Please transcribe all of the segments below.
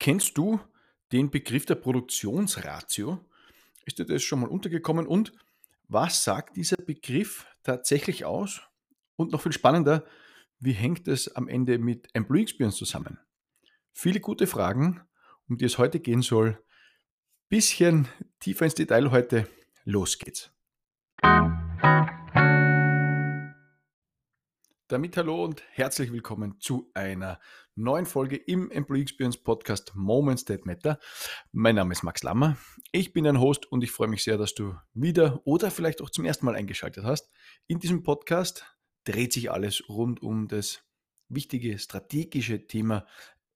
Kennst du den Begriff der Produktionsratio? Ist dir das schon mal untergekommen? Und was sagt dieser Begriff tatsächlich aus? Und noch viel spannender, wie hängt es am Ende mit Employee Experience zusammen? Viele gute Fragen, um die es heute gehen soll. Bisschen tiefer ins Detail heute. Los geht's. Damit hallo und herzlich willkommen zu einer neuen Folge im Employee Experience Podcast Moments That Matter. Mein Name ist Max Lammer. Ich bin dein Host und ich freue mich sehr, dass du wieder oder vielleicht auch zum ersten Mal eingeschaltet hast. In diesem Podcast dreht sich alles rund um das wichtige strategische Thema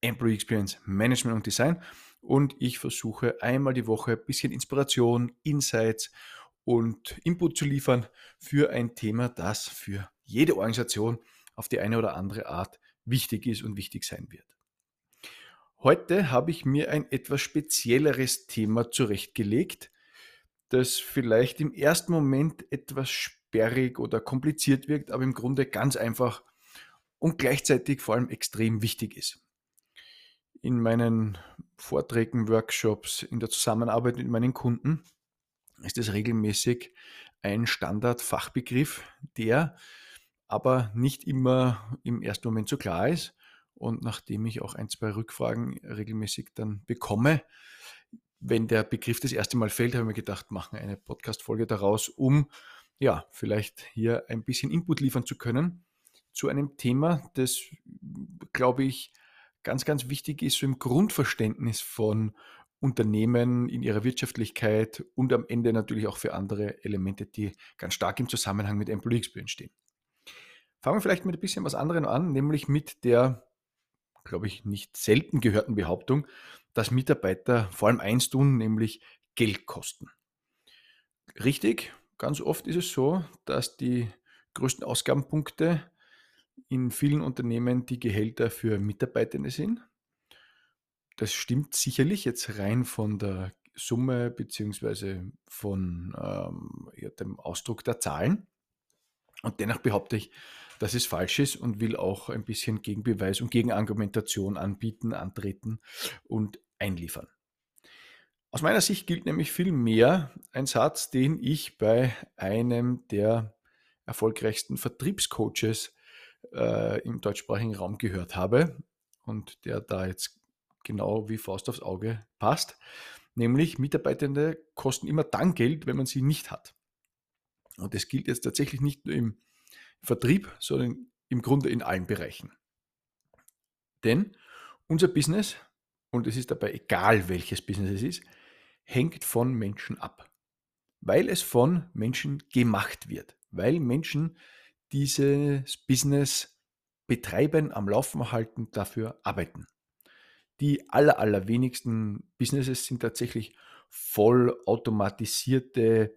Employee Experience Management und Design und ich versuche einmal die Woche ein bisschen Inspiration, Insights und Input zu liefern für ein Thema, das für jede Organisation auf die eine oder andere Art wichtig ist und wichtig sein wird. Heute habe ich mir ein etwas spezielleres Thema zurechtgelegt, das vielleicht im ersten Moment etwas sperrig oder kompliziert wirkt, aber im Grunde ganz einfach und gleichzeitig vor allem extrem wichtig ist. In meinen Vorträgen, Workshops, in der Zusammenarbeit mit meinen Kunden ist es regelmäßig ein Standardfachbegriff, der aber nicht immer im ersten Moment so klar ist. Und nachdem ich auch ein, zwei Rückfragen regelmäßig dann bekomme, wenn der Begriff das erste Mal fällt, habe ich mir gedacht, machen eine Podcast-Folge daraus, um ja, vielleicht hier ein bisschen Input liefern zu können zu einem Thema, das, glaube ich, ganz, ganz wichtig ist, so im Grundverständnis von Unternehmen in ihrer Wirtschaftlichkeit und am Ende natürlich auch für andere Elemente, die ganz stark im Zusammenhang mit Employee Experience stehen. Fangen wir vielleicht mit ein bisschen was anderem an, nämlich mit der, glaube ich, nicht selten gehörten Behauptung, dass Mitarbeiter vor allem eins tun, nämlich Geld kosten. Richtig, ganz oft ist es so, dass die größten Ausgabenpunkte in vielen Unternehmen die Gehälter für Mitarbeitende sind. Das stimmt sicherlich jetzt rein von der Summe beziehungsweise von ähm, ja, dem Ausdruck der Zahlen. Und dennoch behaupte ich, dass es falsch ist und will auch ein bisschen Gegenbeweis und Gegenargumentation anbieten, antreten und einliefern. Aus meiner Sicht gilt nämlich viel mehr ein Satz, den ich bei einem der erfolgreichsten Vertriebscoaches äh, im deutschsprachigen Raum gehört habe und der da jetzt genau wie Faust aufs Auge passt, nämlich Mitarbeitende kosten immer dann Geld, wenn man sie nicht hat. Und das gilt jetzt tatsächlich nicht nur im Vertrieb, sondern im Grunde in allen Bereichen. Denn unser Business, und es ist dabei egal, welches Business es ist, hängt von Menschen ab. Weil es von Menschen gemacht wird. Weil Menschen dieses Business betreiben, am Laufen halten, dafür arbeiten. Die aller, allerwenigsten Businesses sind tatsächlich voll automatisierte,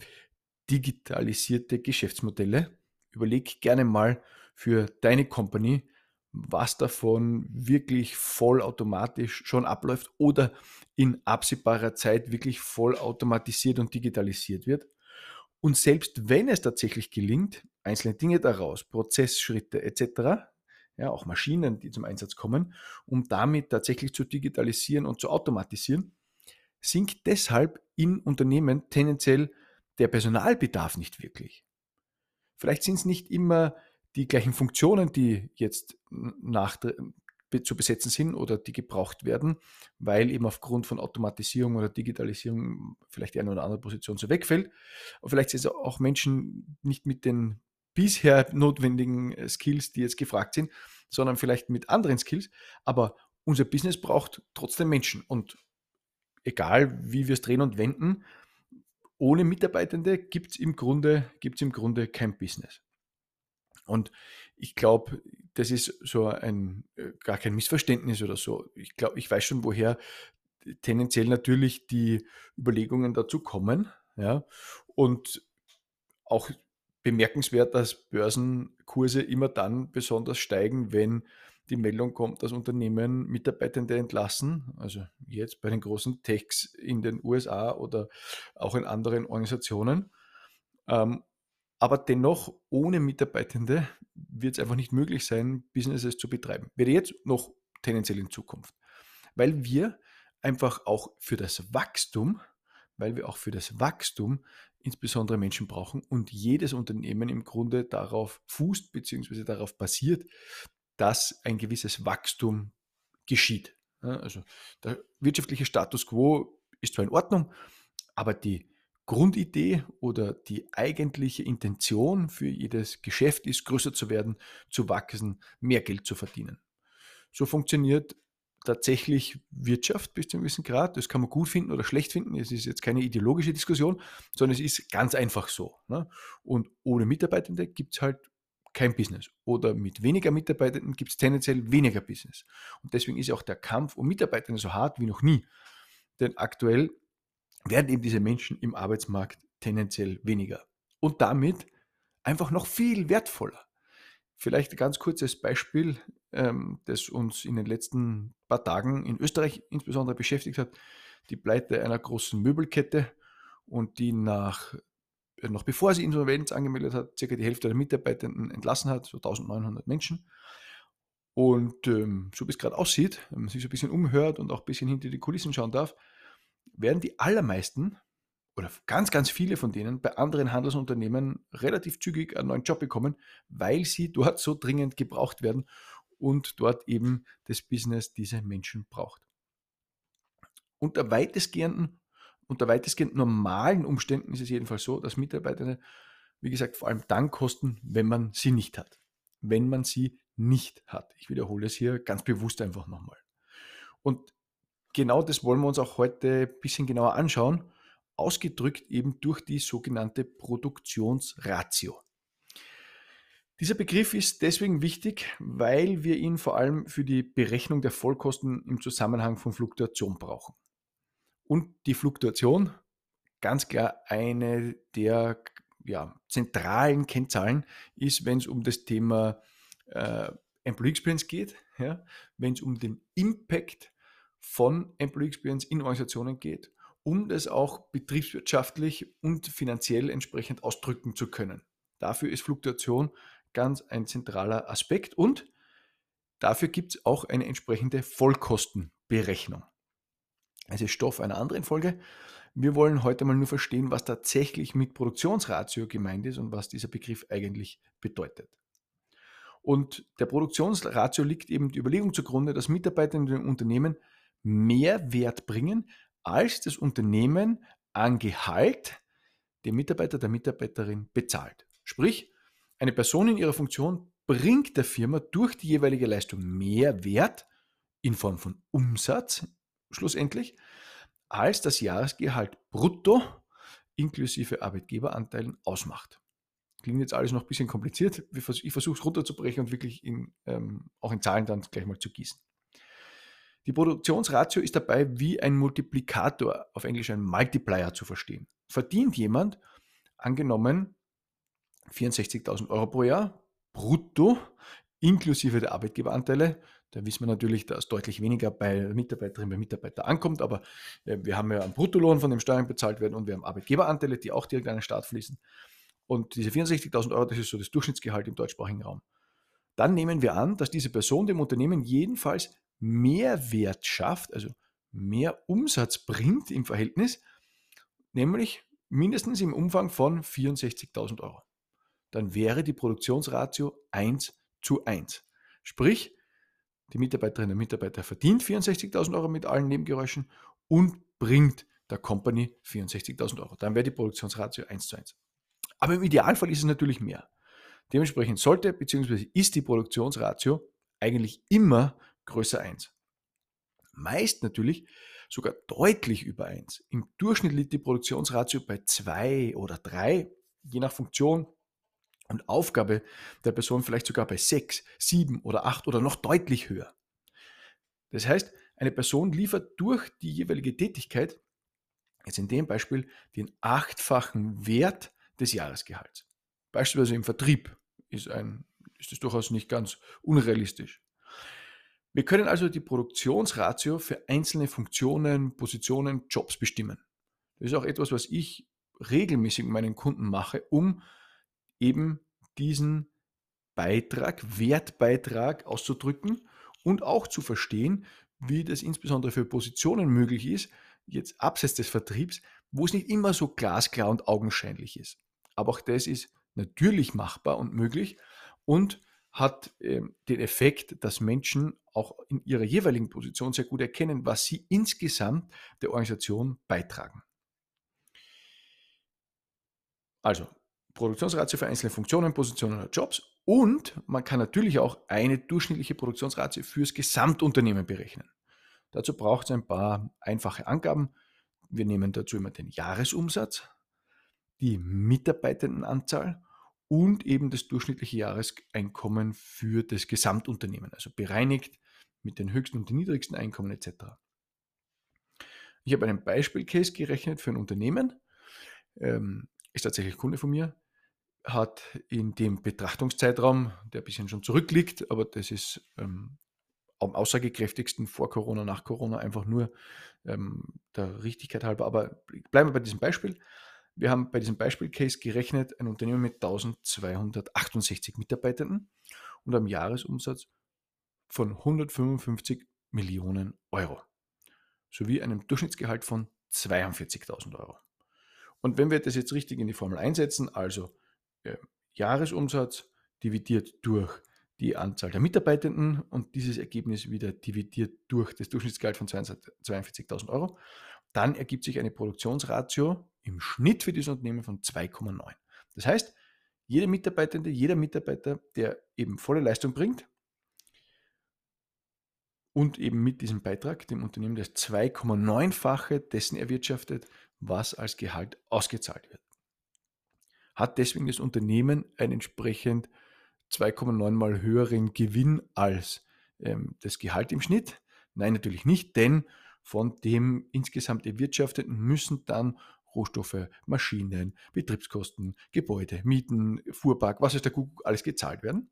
digitalisierte Geschäftsmodelle überleg gerne mal für deine Company, was davon wirklich vollautomatisch schon abläuft oder in absehbarer Zeit wirklich vollautomatisiert und digitalisiert wird. Und selbst wenn es tatsächlich gelingt, einzelne Dinge daraus, Prozessschritte etc., ja, auch Maschinen, die zum Einsatz kommen, um damit tatsächlich zu digitalisieren und zu automatisieren, sinkt deshalb in Unternehmen tendenziell der Personalbedarf nicht wirklich. Vielleicht sind es nicht immer die gleichen Funktionen, die jetzt nach, zu besetzen sind oder die gebraucht werden, weil eben aufgrund von Automatisierung oder Digitalisierung vielleicht die eine oder andere Position so wegfällt. Aber vielleicht sind es auch Menschen nicht mit den bisher notwendigen äh, Skills, die jetzt gefragt sind, sondern vielleicht mit anderen Skills. Aber unser Business braucht trotzdem Menschen und egal wie wir es drehen und wenden, ohne Mitarbeitende gibt es im, Grunde, im Grunde kein Business. Und ich glaube, das ist so ein äh, gar kein Missverständnis oder so. Ich glaube, ich weiß schon, woher tendenziell natürlich die Überlegungen dazu kommen. Ja? Und auch bemerkenswert, dass Börsenkurse immer dann besonders steigen, wenn die Meldung kommt, dass Unternehmen Mitarbeitende entlassen, also jetzt bei den großen Techs in den USA oder auch in anderen Organisationen. Ähm, aber dennoch, ohne Mitarbeitende wird es einfach nicht möglich sein, Businesses zu betreiben. Weder jetzt noch tendenziell in Zukunft. Weil wir einfach auch für das Wachstum, weil wir auch für das Wachstum insbesondere Menschen brauchen und jedes Unternehmen im Grunde darauf fußt bzw. darauf basiert, dass ein gewisses Wachstum geschieht. Also der wirtschaftliche Status quo ist zwar in Ordnung, aber die Grundidee oder die eigentliche Intention für jedes Geschäft ist, größer zu werden, zu wachsen, mehr Geld zu verdienen. So funktioniert tatsächlich Wirtschaft bis zu einem gewissen Grad. Das kann man gut finden oder schlecht finden. Es ist jetzt keine ideologische Diskussion, sondern es ist ganz einfach so. Ne? Und ohne Mitarbeitende gibt es halt kein Business. Oder mit weniger Mitarbeitenden gibt es tendenziell weniger Business. Und deswegen ist auch der Kampf um Mitarbeitende so hart wie noch nie. Denn aktuell werden eben diese Menschen im Arbeitsmarkt tendenziell weniger. Und damit einfach noch viel wertvoller. Vielleicht ein ganz kurzes Beispiel, ähm, das uns in den letzten paar Tagen in Österreich insbesondere beschäftigt hat. Die Pleite einer großen Möbelkette und die nach, noch bevor sie Insolvenz angemeldet hat, circa die Hälfte der Mitarbeitenden entlassen hat, so 1900 Menschen. Und ähm, so wie es gerade aussieht, wenn man sich so ein bisschen umhört und auch ein bisschen hinter die Kulissen schauen darf, werden die allermeisten oder ganz, ganz viele von denen bei anderen Handelsunternehmen relativ zügig einen neuen Job bekommen, weil sie dort so dringend gebraucht werden und dort eben das Business diese Menschen braucht. Unter weitestgehenden, unter weitestgehend normalen Umständen ist es jedenfalls so, dass Mitarbeiter, wie gesagt, vor allem dann kosten, wenn man sie nicht hat. Wenn man sie nicht hat. Ich wiederhole es hier ganz bewusst einfach nochmal. Und genau das wollen wir uns auch heute ein bisschen genauer anschauen ausgedrückt eben durch die sogenannte Produktionsratio. Dieser Begriff ist deswegen wichtig, weil wir ihn vor allem für die Berechnung der Vollkosten im Zusammenhang von Fluktuation brauchen. Und die Fluktuation, ganz klar eine der ja, zentralen Kennzahlen ist, wenn es um das Thema äh, Employee Experience geht, ja, wenn es um den Impact von Employee Experience in Organisationen geht um das auch betriebswirtschaftlich und finanziell entsprechend ausdrücken zu können. Dafür ist Fluktuation ganz ein zentraler Aspekt und dafür gibt es auch eine entsprechende Vollkostenberechnung. Es ist Stoff einer anderen Folge. Wir wollen heute mal nur verstehen, was tatsächlich mit Produktionsratio gemeint ist und was dieser Begriff eigentlich bedeutet. Und der Produktionsratio liegt eben die Überlegung zugrunde, dass Mitarbeiter in den Unternehmen mehr Wert bringen, als das Unternehmen an Gehalt dem Mitarbeiter, der Mitarbeiterin bezahlt. Sprich, eine Person in ihrer Funktion bringt der Firma durch die jeweilige Leistung mehr Wert in Form von Umsatz schlussendlich, als das Jahresgehalt brutto inklusive Arbeitgeberanteilen ausmacht. Klingt jetzt alles noch ein bisschen kompliziert. Ich versuche es runterzubrechen und wirklich in, ähm, auch in Zahlen dann gleich mal zu gießen. Die Produktionsratio ist dabei wie ein Multiplikator, auf Englisch ein Multiplier zu verstehen. Verdient jemand, angenommen 64.000 Euro pro Jahr, brutto, inklusive der Arbeitgeberanteile, da wissen wir natürlich, dass deutlich weniger bei Mitarbeiterinnen und Mitarbeitern ankommt, aber äh, wir haben ja einen Bruttolohn, von dem Steuern bezahlt werden und wir haben Arbeitgeberanteile, die auch direkt an den Staat fließen. Und diese 64.000 Euro, das ist so das Durchschnittsgehalt im deutschsprachigen Raum. Dann nehmen wir an, dass diese Person dem Unternehmen jedenfalls Mehrwert schafft, also mehr Umsatz bringt im Verhältnis, nämlich mindestens im Umfang von 64.000 Euro. Dann wäre die Produktionsratio 1 zu 1. Sprich, die Mitarbeiterin der Mitarbeiter verdient 64.000 Euro mit allen Nebengeräuschen und bringt der Company 64.000 Euro. Dann wäre die Produktionsratio 1 zu 1. Aber im Idealfall ist es natürlich mehr. Dementsprechend sollte bzw. ist die Produktionsratio eigentlich immer größer 1. Meist natürlich sogar deutlich über 1. Im Durchschnitt liegt die Produktionsratio bei 2 oder 3, je nach Funktion und Aufgabe der Person vielleicht sogar bei 6, 7 oder 8 oder noch deutlich höher. Das heißt, eine Person liefert durch die jeweilige Tätigkeit, jetzt in dem Beispiel, den achtfachen Wert des Jahresgehalts. Beispielsweise im Vertrieb ist, ein, ist das durchaus nicht ganz unrealistisch. Wir können also die Produktionsratio für einzelne Funktionen, Positionen, Jobs bestimmen. Das ist auch etwas, was ich regelmäßig mit meinen Kunden mache, um eben diesen Beitrag, Wertbeitrag auszudrücken und auch zu verstehen, wie das insbesondere für Positionen möglich ist, jetzt abseits des Vertriebs, wo es nicht immer so glasklar und augenscheinlich ist. Aber auch das ist natürlich machbar und möglich und hat äh, den Effekt, dass Menschen auch in ihrer jeweiligen Position sehr gut erkennen, was sie insgesamt der Organisation beitragen. Also Produktionsratio für einzelne Funktionen, Positionen oder Jobs und man kann natürlich auch eine durchschnittliche Produktionsratio fürs Gesamtunternehmen berechnen. Dazu braucht es ein paar einfache Angaben. Wir nehmen dazu immer den Jahresumsatz, die Mitarbeitendenanzahl und eben das durchschnittliche Jahreseinkommen für das Gesamtunternehmen, also bereinigt mit den höchsten und den niedrigsten Einkommen etc. Ich habe einen Beispielcase gerechnet für ein Unternehmen, ähm, ist tatsächlich Kunde von mir, hat in dem Betrachtungszeitraum, der ein bisschen schon zurückliegt, aber das ist ähm, am aussagekräftigsten vor Corona, nach Corona, einfach nur ähm, der Richtigkeit halber. Aber bleiben wir bei diesem Beispiel. Wir haben bei diesem Beispielcase gerechnet, ein Unternehmen mit 1268 Mitarbeitenden und einem Jahresumsatz von 155 Millionen Euro sowie einem Durchschnittsgehalt von 42.000 Euro. Und wenn wir das jetzt richtig in die Formel einsetzen, also Jahresumsatz dividiert durch die Anzahl der Mitarbeitenden und dieses Ergebnis wieder dividiert durch das Durchschnittsgehalt von 42.000 Euro, dann ergibt sich eine Produktionsratio im Schnitt für dieses Unternehmen von 2,9. Das heißt, jeder Mitarbeitende, jeder Mitarbeiter, der eben volle Leistung bringt und eben mit diesem Beitrag dem Unternehmen das 2,9-fache dessen erwirtschaftet, was als Gehalt ausgezahlt wird hat deswegen das Unternehmen einen entsprechend 2,9 mal höheren Gewinn als ähm, das Gehalt im Schnitt? Nein, natürlich nicht, denn von dem insgesamt erwirtschafteten müssen dann Rohstoffe, Maschinen, Betriebskosten, Gebäude, Mieten, Fuhrpark, was ist der Kuckuck, alles gezahlt werden.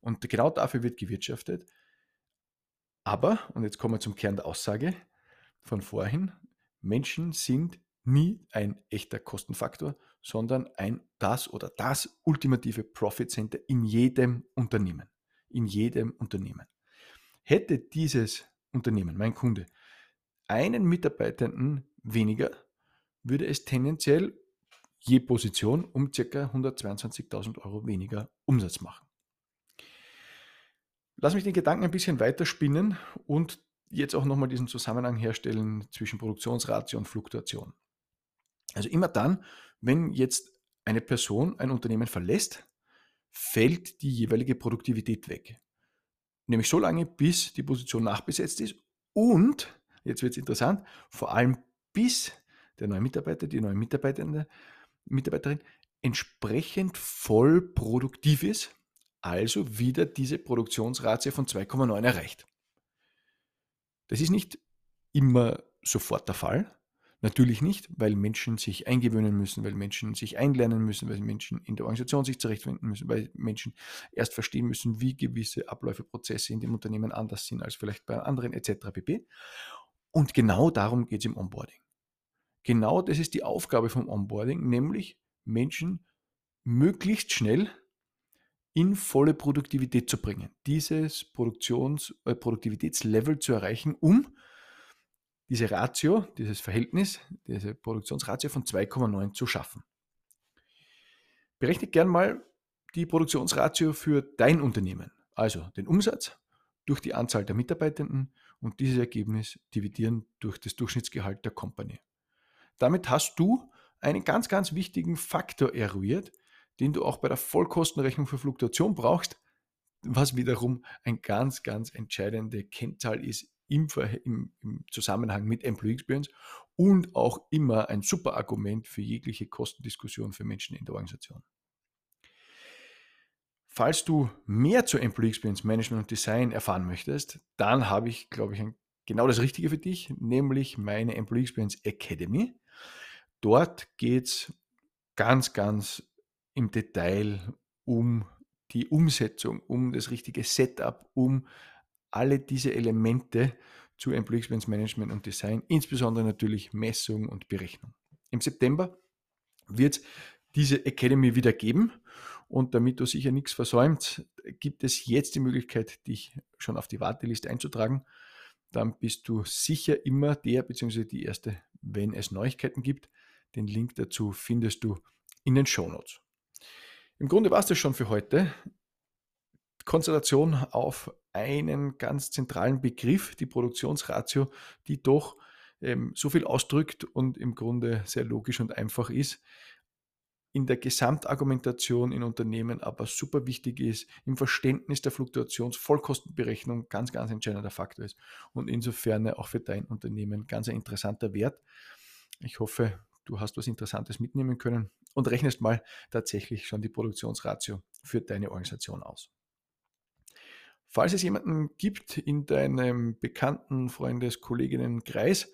Und genau dafür wird gewirtschaftet. Aber, und jetzt kommen wir zum Kern der Aussage von vorhin, Menschen sind nie ein echter Kostenfaktor, sondern ein das oder das ultimative Profit Center in jedem Unternehmen. In jedem Unternehmen. Hätte dieses Unternehmen, mein Kunde, einen Mitarbeitenden weniger, würde es tendenziell je Position um ca. 122.000 Euro weniger Umsatz machen. Lass mich den Gedanken ein bisschen weiterspinnen und jetzt auch nochmal diesen Zusammenhang herstellen zwischen Produktionsratio und Fluktuation. Also immer dann, wenn jetzt eine Person ein Unternehmen verlässt, fällt die jeweilige Produktivität weg. Nämlich so lange, bis die Position nachbesetzt ist und, jetzt wird es interessant, vor allem bis der neue Mitarbeiter, die neue Mitarbeitende, Mitarbeiterin entsprechend voll produktiv ist, also wieder diese Produktionsratio von 2,9 erreicht. Das ist nicht immer sofort der Fall, Natürlich nicht, weil Menschen sich eingewöhnen müssen, weil Menschen sich einlernen müssen, weil Menschen in der Organisation sich zurechtfinden müssen, weil Menschen erst verstehen müssen, wie gewisse Abläufe, Prozesse in dem Unternehmen anders sind als vielleicht bei anderen etc. pp. Und genau darum geht es im Onboarding. Genau das ist die Aufgabe vom Onboarding, nämlich Menschen möglichst schnell in volle Produktivität zu bringen, dieses Produktions, äh, Produktivitätslevel zu erreichen, um diese Ratio, dieses Verhältnis, diese Produktionsratio von 2,9 zu schaffen. Berechne gern mal die Produktionsratio für dein Unternehmen, also den Umsatz durch die Anzahl der Mitarbeitenden und dieses Ergebnis dividieren durch das Durchschnittsgehalt der Company. Damit hast du einen ganz, ganz wichtigen Faktor eruiert, den du auch bei der Vollkostenrechnung für Fluktuation brauchst, was wiederum ein ganz, ganz entscheidende Kennzahl ist im, im, im Zusammenhang mit Employee Experience und auch immer ein super Argument für jegliche Kostendiskussion für Menschen in der Organisation. Falls du mehr zu Employee Experience Management und Design erfahren möchtest, dann habe ich, glaube ich, genau das Richtige für dich, nämlich meine Employee Experience Academy. Dort geht es ganz, ganz im Detail um die Umsetzung, um das richtige Setup, um alle diese Elemente zu Employee Experience Management und Design, insbesondere natürlich Messung und Berechnung. Im September wird es diese Academy wieder geben und damit du sicher nichts versäumt, gibt es jetzt die Möglichkeit, dich schon auf die Warteliste einzutragen. dann bist du sicher immer der bzw. die Erste, wenn es Neuigkeiten gibt. Den Link dazu findest du in den Show Notes. Im Grunde war es das schon für heute. Konzentration auf einen ganz zentralen Begriff, die Produktionsratio, die doch ähm, so viel ausdrückt und im Grunde sehr logisch und einfach ist, in der Gesamtargumentation in Unternehmen aber super wichtig ist, im Verständnis der Fluktuationsvollkostenberechnung ganz, ganz entscheidender Faktor ist und insofern auch für dein Unternehmen ganz ein interessanter Wert. Ich hoffe, du hast was Interessantes mitnehmen können und rechnest mal tatsächlich schon die Produktionsratio für deine Organisation aus. Falls es jemanden gibt in deinem bekannten Freundes-, Kolleginnenkreis,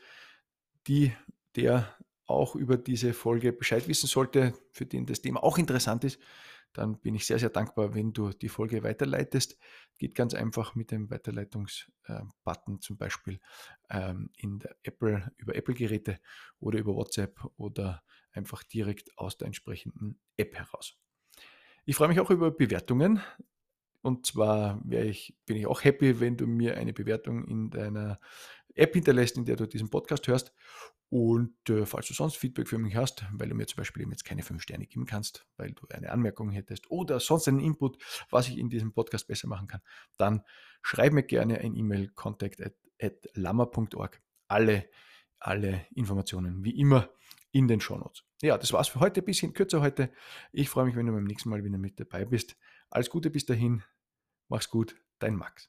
die, der auch über diese Folge Bescheid wissen sollte, für den das Thema auch interessant ist, dann bin ich sehr, sehr dankbar, wenn du die Folge weiterleitest. Geht ganz einfach mit dem Weiterleitungsbutton zum Beispiel ähm, in der Apple, über Apple-Geräte oder über WhatsApp oder einfach direkt aus der entsprechenden App heraus. Ich freue mich auch über Bewertungen. Und zwar ich, bin ich auch happy, wenn du mir eine Bewertung in deiner App hinterlässt, in der du diesen Podcast hörst. Und äh, falls du sonst Feedback für mich hast, weil du mir zum Beispiel eben jetzt keine fünf Sterne geben kannst, weil du eine Anmerkung hättest oder sonst einen Input, was ich in diesem Podcast besser machen kann, dann schreib mir gerne ein E-Mail contact at, at. Alle, alle Informationen wie immer in den Shownotes. Ja, das war's für heute. Bisschen kürzer heute. Ich freue mich, wenn du beim nächsten Mal wieder mit dabei bist. Alles Gute bis dahin. Mach's gut. Dein Max.